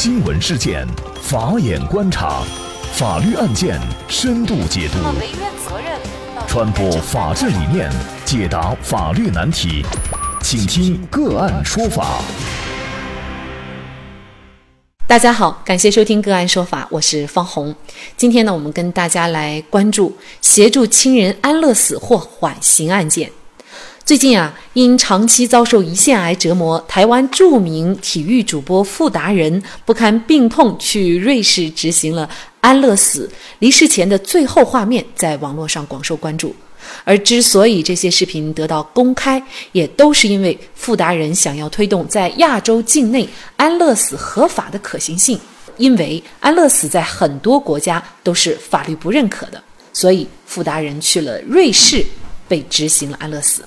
新闻事件，法眼观察，法律案件深度解读，传播法治理念，解答法律难题，请听个案说法。大家好，感谢收听个案说法，我是方红。今天呢，我们跟大家来关注协助亲人安乐死或缓刑案件。最近啊，因长期遭受胰腺癌折磨，台湾著名体育主播傅达人不堪病痛，去瑞士执行了安乐死。离世前的最后画面在网络上广受关注。而之所以这些视频得到公开，也都是因为傅达人想要推动在亚洲境内安乐死合法的可行性。因为安乐死在很多国家都是法律不认可的，所以傅达人去了瑞士，被执行了安乐死。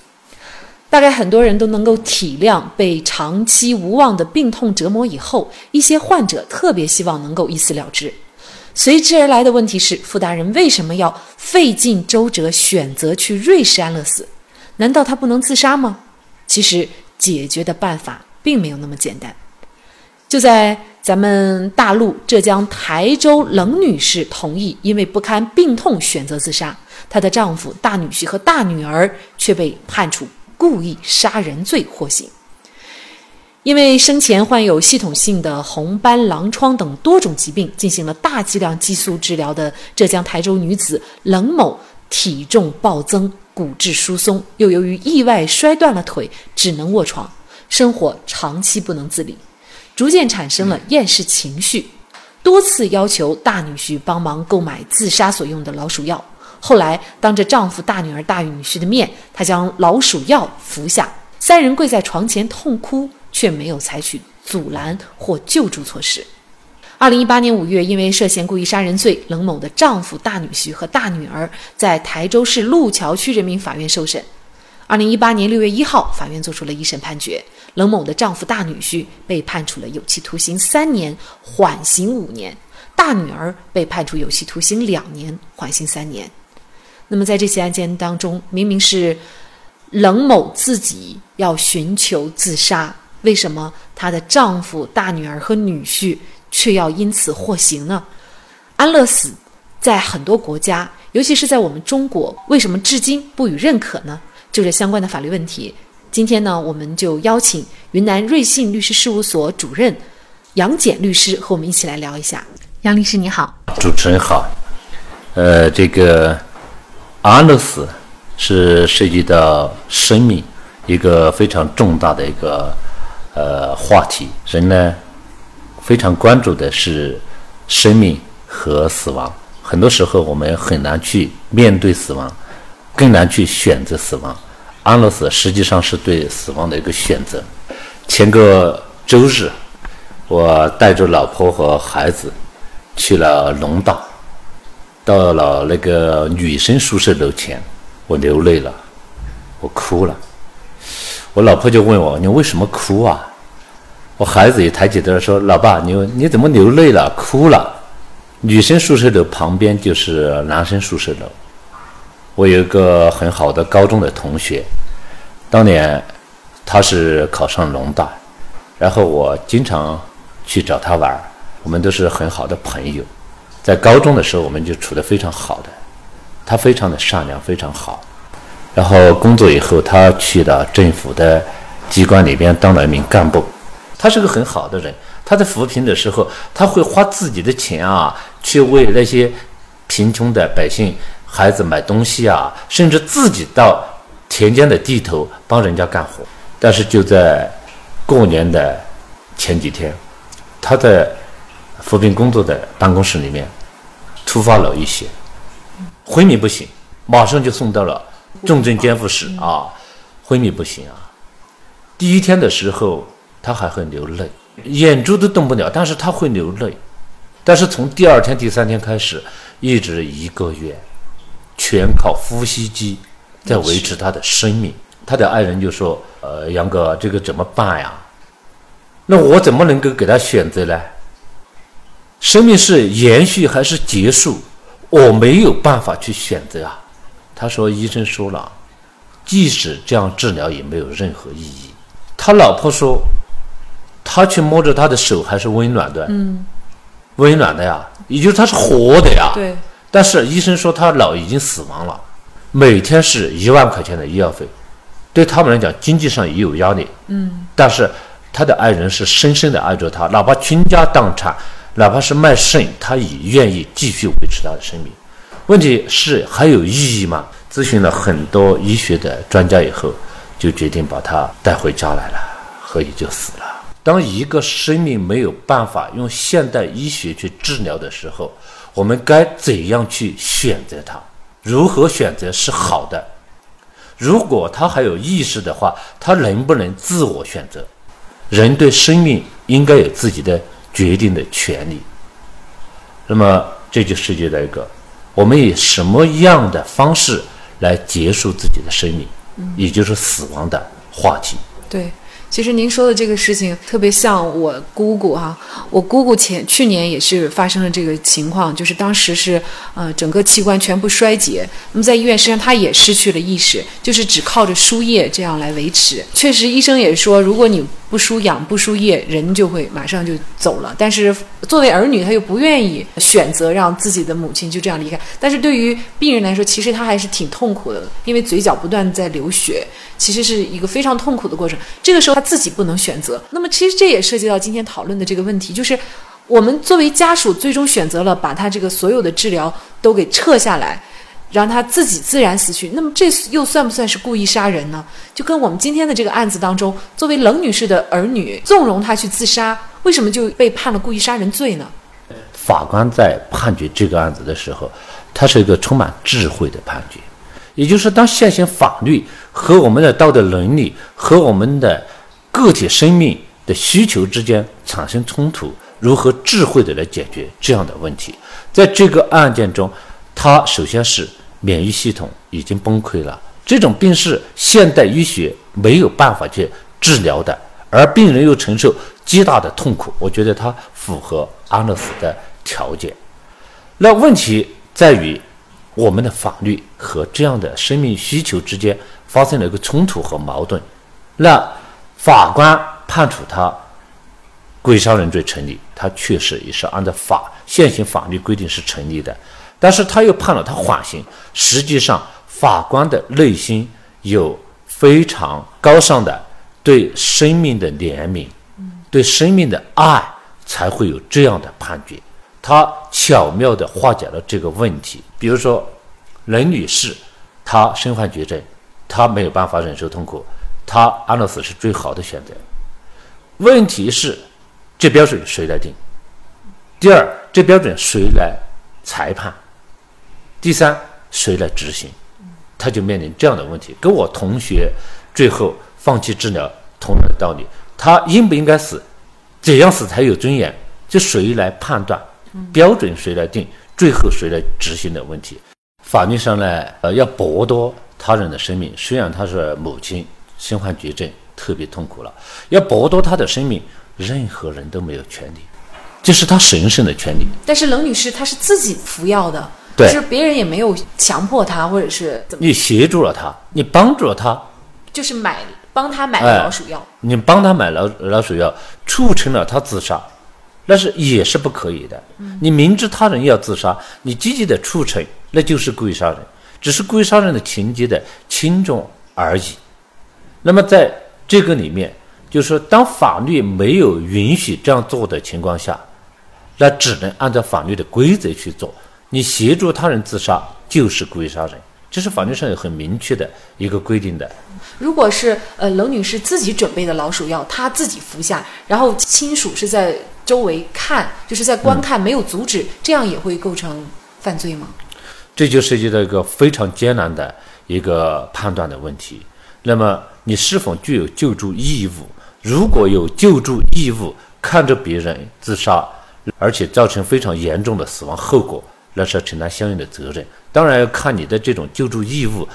大概很多人都能够体谅，被长期无望的病痛折磨以后，一些患者特别希望能够一死了之。随之而来的问题是：傅大人为什么要费尽周折选择去瑞士安乐死？难道他不能自杀吗？其实解决的办法并没有那么简单。就在咱们大陆浙江台州冷女士同意因为不堪病痛选择自杀，她的丈夫、大女婿和大女儿却被判处。故意杀人罪获刑，因为生前患有系统性的红斑狼疮等多种疾病，进行了大剂量激素治疗的浙江台州女子冷某，体重暴增，骨质疏松，又由于意外摔断了腿，只能卧床，生活长期不能自理，逐渐产生了厌世情绪，多次要求大女婿帮忙购买自杀所用的老鼠药。后来，当着丈夫、大女儿、大女婿的面，她将老鼠药服下。三人跪在床前痛哭，却没有采取阻拦或救助措施。二零一八年五月，因为涉嫌故意杀人罪，冷某的丈夫、大女婿和大女儿在台州市路桥区人民法院受审。二零一八年六月一号，法院作出了一审判决，冷某的丈夫、大女婿被判处了有期徒刑三年，缓刑五年；大女儿被判处有期徒刑两年，缓刑三年。那么在这起案件当中，明明是冷某自己要寻求自杀，为什么她的丈夫、大女儿和女婿却要因此获刑呢？安乐死在很多国家，尤其是在我们中国，为什么至今不予认可呢？就这相关的法律问题，今天呢，我们就邀请云南瑞信律师事务所主任杨简律师和我们一起来聊一下。杨律师你好，主持人好，呃，这个。安乐死是涉及到生命一个非常重大的一个呃话题，人呢非常关注的是生命和死亡。很多时候我们很难去面对死亡，更难去选择死亡。安乐死实际上是对死亡的一个选择。前个周日，我带着老婆和孩子去了龙岛。到了那个女生宿舍楼前，我流泪了，我哭了。我老婆就问我：“你为什么哭啊？”我孩子也抬起头说：“老爸，你你怎么流泪了？哭了？”女生宿舍楼旁边就是男生宿舍楼。我有一个很好的高中的同学，当年他是考上农大，然后我经常去找他玩，我们都是很好的朋友。在高中的时候，我们就处得非常好的，他非常的善良，非常好。然后工作以后，他去了政府的机关里边当了一名干部。他是个很好的人。他在扶贫的时候，他会花自己的钱啊，去为那些贫穷的百姓孩子买东西啊，甚至自己到田间的地头帮人家干活。但是就在过年的前几天，他在。扶贫工作的办公室里面，突发了一些，昏迷不醒，马上就送到了重症监护室啊，昏迷不醒啊。第一天的时候他还会流泪，眼珠都动不了，但是他会流泪。但是从第二天、第三天开始，一直一个月，全靠呼吸机在维持他的生命。他的爱人就说：“呃，杨哥，这个怎么办呀？那我怎么能够给他选择呢？”生命是延续还是结束？我没有办法去选择啊。他说：“医生说了，即使这样治疗也没有任何意义。”他老婆说：“他去摸着他的手还是温暖的，嗯，温暖的呀，也就是他是活的呀。对。但是医生说他脑已经死亡了，每天是一万块钱的医药费，对他们来讲经济上也有压力。嗯。但是他的爱人是深深的爱着他，哪怕倾家荡产，哪怕是卖肾，他也愿意继续维持他的生命。问题是还有意义吗？咨询了很多医学的专家以后，就决定把他带回家来了，何以就死了。当一个生命没有办法用现代医学去治疗的时候，我们该怎样去选择它？如何选择是好的？如果他还有意识的话，他能不能自我选择？人对生命应该有自己的决定的权利。那么这就涉及到一个：我们以什么样的方式来结束自己的生命，也就是死亡的话题。对。其实您说的这个事情特别像我姑姑哈，我姑姑前去年也是发生了这个情况，就是当时是呃整个器官全部衰竭，那么在医院实际上她也失去了意识，就是只靠着输液这样来维持。确实医生也说，如果你不输氧不输液，人就会马上就走了。但是作为儿女，他又不愿意选择让自己的母亲就这样离开。但是对于病人来说，其实他还是挺痛苦的，因为嘴角不断在流血，其实是一个非常痛苦的过程。这个时候他自己不能选择。那么其实这也涉及到今天讨论的这个问题，就是我们作为家属，最终选择了把他这个所有的治疗都给撤下来。让他自己自然死去，那么这又算不算是故意杀人呢？就跟我们今天的这个案子当中，作为冷女士的儿女纵容她去自杀，为什么就被判了故意杀人罪呢？法官在判决这个案子的时候，他是一个充满智慧的判决，也就是当现行法律和我们的道德伦理和我们的个体生命的需求之间产生冲突，如何智慧的来解决这样的问题？在这个案件中，他首先是。免疫系统已经崩溃了，这种病是现代医学没有办法去治疗的，而病人又承受极大的痛苦。我觉得他符合安乐死的条件。那问题在于，我们的法律和这样的生命需求之间发生了一个冲突和矛盾。那法官判处他故意杀人罪成立，他确实也是按照法现行法律规定是成立的。但是他又判了他缓刑，实际上法官的内心有非常高尚的对生命的怜悯，对生命的爱，才会有这样的判决。他巧妙地化解了这个问题。比如说，任女士，她身患绝症，她没有办法忍受痛苦，他安乐死是最好的选择。问题是，这标准谁来定？第二，这标准谁来裁判？第三，谁来执行？他就面临这样的问题，跟我同学最后放弃治疗同样的道理。他应不应该死？怎样死才有尊严？这谁来判断？标准谁来定？最后谁来执行的问题？法律上呢，呃，要剥夺他人的生命，虽然他是母亲身患绝症，特别痛苦了，要剥夺他的生命，任何人都没有权利，这是他神圣的权利。但是冷女士她是自己服药的。就是别人也没有强迫她，或者是怎么？你协助了她，你帮助了她，就是买帮她买了老鼠药。你帮她买老老鼠药，促成了她自杀，那是也是不可以的。你明知他人要自杀，你积极的促成，那就是故意杀人，只是故意杀人的情节的轻重而已。那么在这个里面，就是说，当法律没有允许这样做的情况下，那只能按照法律的规则去做。你协助他人自杀就是故意杀人，这是法律上有很明确的一个规定的。如果是呃冷女士自己准备的老鼠药，她自己服下，然后亲属是在周围看，就是在观看，没有阻止，这样也会构成犯罪吗？这就涉及到一个非常艰难的一个判断的问题。那么你是否具有救助义务？如果有救助义务，看着别人自杀，而且造成非常严重的死亡后果。那是要承担相应的责任，当然要看你的这种救助义务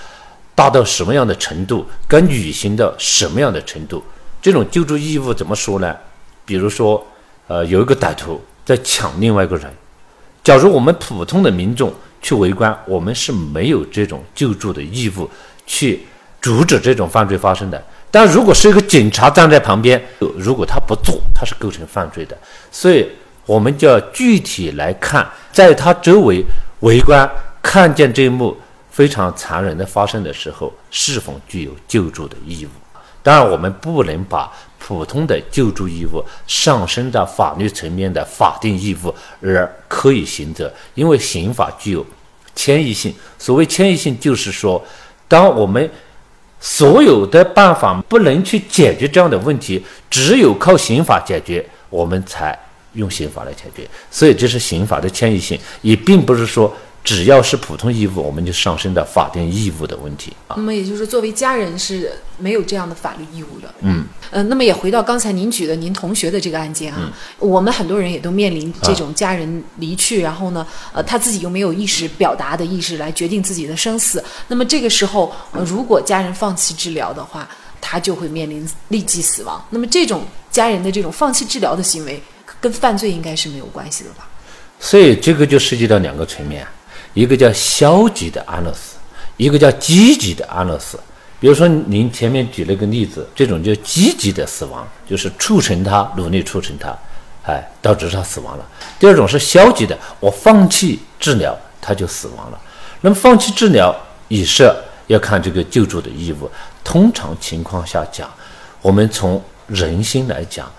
大到什么样的程度，该履行到什么样的程度。这种救助义务怎么说呢？比如说，呃，有一个歹徒在抢另外一个人，假如我们普通的民众去围观，我们是没有这种救助的义务去阻止这种犯罪发生的。但如果是一个警察站在旁边，如果他不做，他是构成犯罪的。所以，我们就要具体来看，在他周围围观看见这一幕非常残忍的发生的时候，是否具有救助的义务？当然，我们不能把普通的救助义务上升到法律层面的法定义务而可以行责，因为刑法具有迁移性。所谓迁移性，就是说，当我们所有的办法不能去解决这样的问题，只有靠刑法解决，我们才用刑法来解决。所以这是刑法的迁移性，也并不是说只要是普通义务，我们就上升到法定义务的问题啊。那么也就是作为家人是没有这样的法律义务的。嗯，呃，那么也回到刚才您举的您同学的这个案件啊，我们很多人也都面临这种家人离去，然后呢，呃，他自己又没有意识表达的意识来决定自己的生死。那么这个时候，呃如果家人放弃治疗的话，他就会面临立即死亡。那么这种家人的这种放弃治疗的行为，跟犯罪应该是没有关系的吧？所以这个就涉及到两个层面，一个叫消极的安乐死，一个叫积极的安乐死。比如说您前面举了个例子，这种叫积极的死亡，就是促成他努力促成他，哎，导致他死亡了。第二种是消极的，我放弃治疗，他就死亡了。那么放弃治疗也是要看这个救助的义务。通常情况下讲，我们从人心来讲，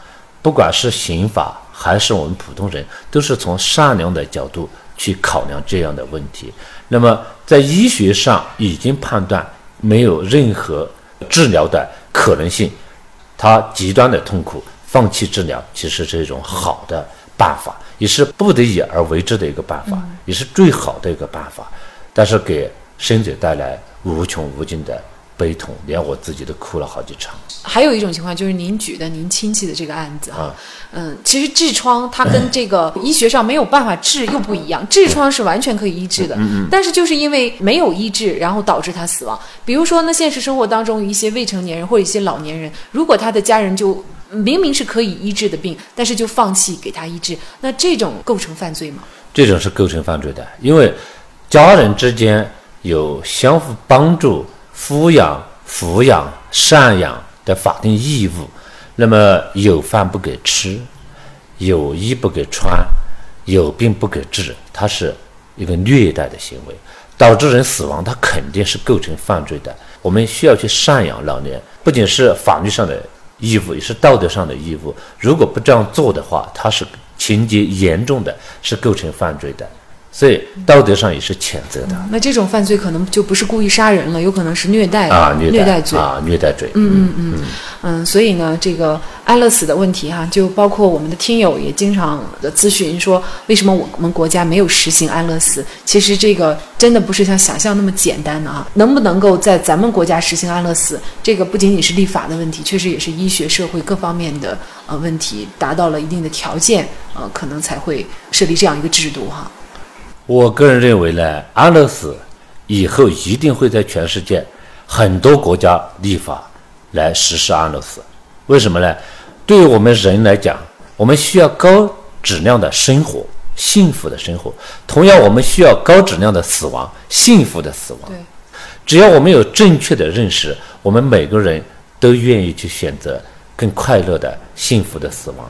不管是刑法还是我们普通人，都是从善良的角度去考量这样的问题。那么在医学上已经判断没有任何治疗的可能性，他极端的痛苦，放弃治疗其实是一种好的办法，也是不得已而为之的一个办法，也是最好的一个办法。但是给生者带来无穷无尽的悲痛，连我自己都哭了好几场。还有一种情况就是您举的您亲戚的这个案子啊，嗯，其实痔疮它跟这个 医学上没有办法治又不一样，痔疮是完全可以医治的，但是就是因为没有医治，然后导致他死亡。比如说呢，现实生活当中一些未成年人或者一些老年人，如果他的家人就明明是可以医治的病，但是就放弃给他医治，那这种构成犯罪吗？这种是构成犯罪的，因为家人之间有相互帮助、抚养、抚养、赡养的法定义务。那么有饭不给吃，有衣不给穿，有病不给治，它是一个虐待的行为，导致人死亡，它肯定是构成犯罪的。我们需要去赡养老年，不仅是法律上的义务，也是道德上的义务。如果不这样做的话，它是情节严重的，是构成犯罪的。所以道德上也是谴责的。那这种犯罪可能就不是故意杀人了，有可能是虐待啊，虐待罪啊，虐待罪。嗯嗯嗯嗯，所以呢，这个安乐死的问题哈，就包括我们的听友也经常的咨询说，为什么我们国家没有实行安乐死？其实这个真的不是像想象那么简单的啊！能不能够在咱们国家实行安乐死，这个不仅仅是立法的问题，确实也是医学社会各方面的呃问题达到了一定的条件，呃，可能才会设立这样一个制度哈。我个人认为呢，安乐死以后一定会在全世界很多国家立法来实施安乐死。为什么呢？对于我们人来讲，我们需要高质量的生活，幸福的生活；同样，我们需要高质量的死亡，幸福的死亡。对，只要我们有正确的认识，我们每个人都愿意去选择更快乐的、幸福的死亡。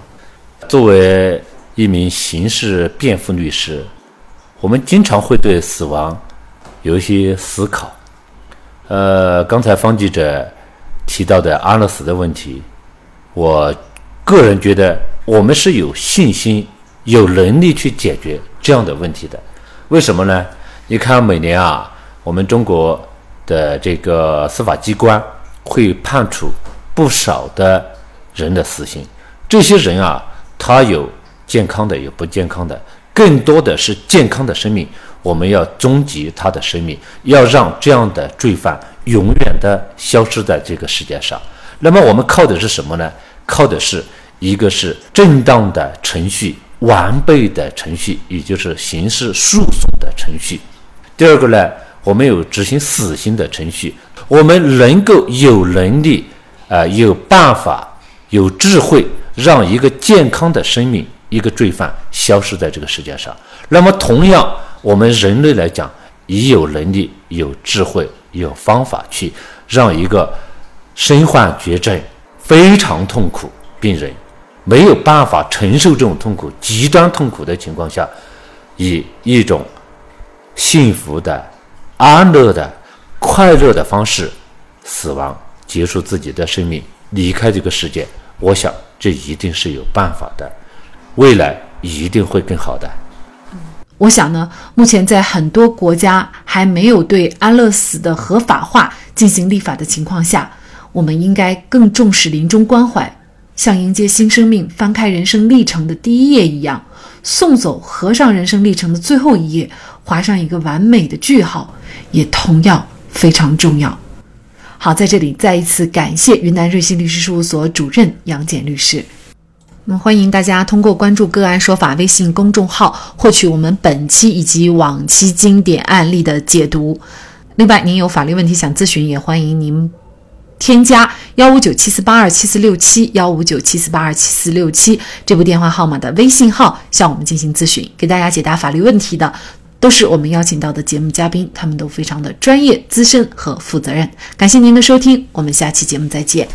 作为一名刑事辩护律师。我们经常会对死亡有一些思考。呃，刚才方记者提到的安乐死的问题，我个人觉得我们是有信心、有能力去解决这样的问题的。为什么呢？你看，每年啊，我们中国的这个司法机关会判处不少的人的死刑。这些人啊，他有健康的，有不健康的。更多的是健康的生命，我们要终结他的生命，要让这样的罪犯永远的消失在这个世界上。那么我们靠的是什么呢？靠的是一个是正当的程序、完备的程序，也就是刑事诉讼的程序。第二个呢，我们有执行死刑的程序，我们能够有能力啊，有办法、有智慧，让一个健康的生命。一个罪犯消失在这个世界上，那么同样，我们人类来讲，也有能力、有智慧、有方法去让一个身患绝症、非常痛苦病人，没有办法承受这种痛苦、极端痛苦的情况下，以一种幸福的、安乐的、快乐的方式死亡，结束自己的生命，离开这个世界。我想，这一定是有办法的，未来一定会更好的。我想呢，目前在很多国家还没有对安乐死的合法化进行立法的情况下，我们应该更重视临终关怀，像迎接新生命、翻开人生历程的第一页一样，送走、合上人生历程的最后一页，划上一个完美的句号，也同样非常重要。好，在这里再一次感谢云南瑞信律师事务所主任杨简律师。那么，欢迎大家通过关注“个案说法”微信公众号，获取我们本期以及往期经典案例的解读。另外，您有法律问题想咨询，也欢迎您添加幺五九七四八二七四六七幺五九七四八二七四六七这部电话号码的微信号向我们进行咨询，给大家解答法律问题的都是我们邀请到的节目嘉宾，他们都非常的专业、资深和负责任。感谢您的收听，我们下期节目再见。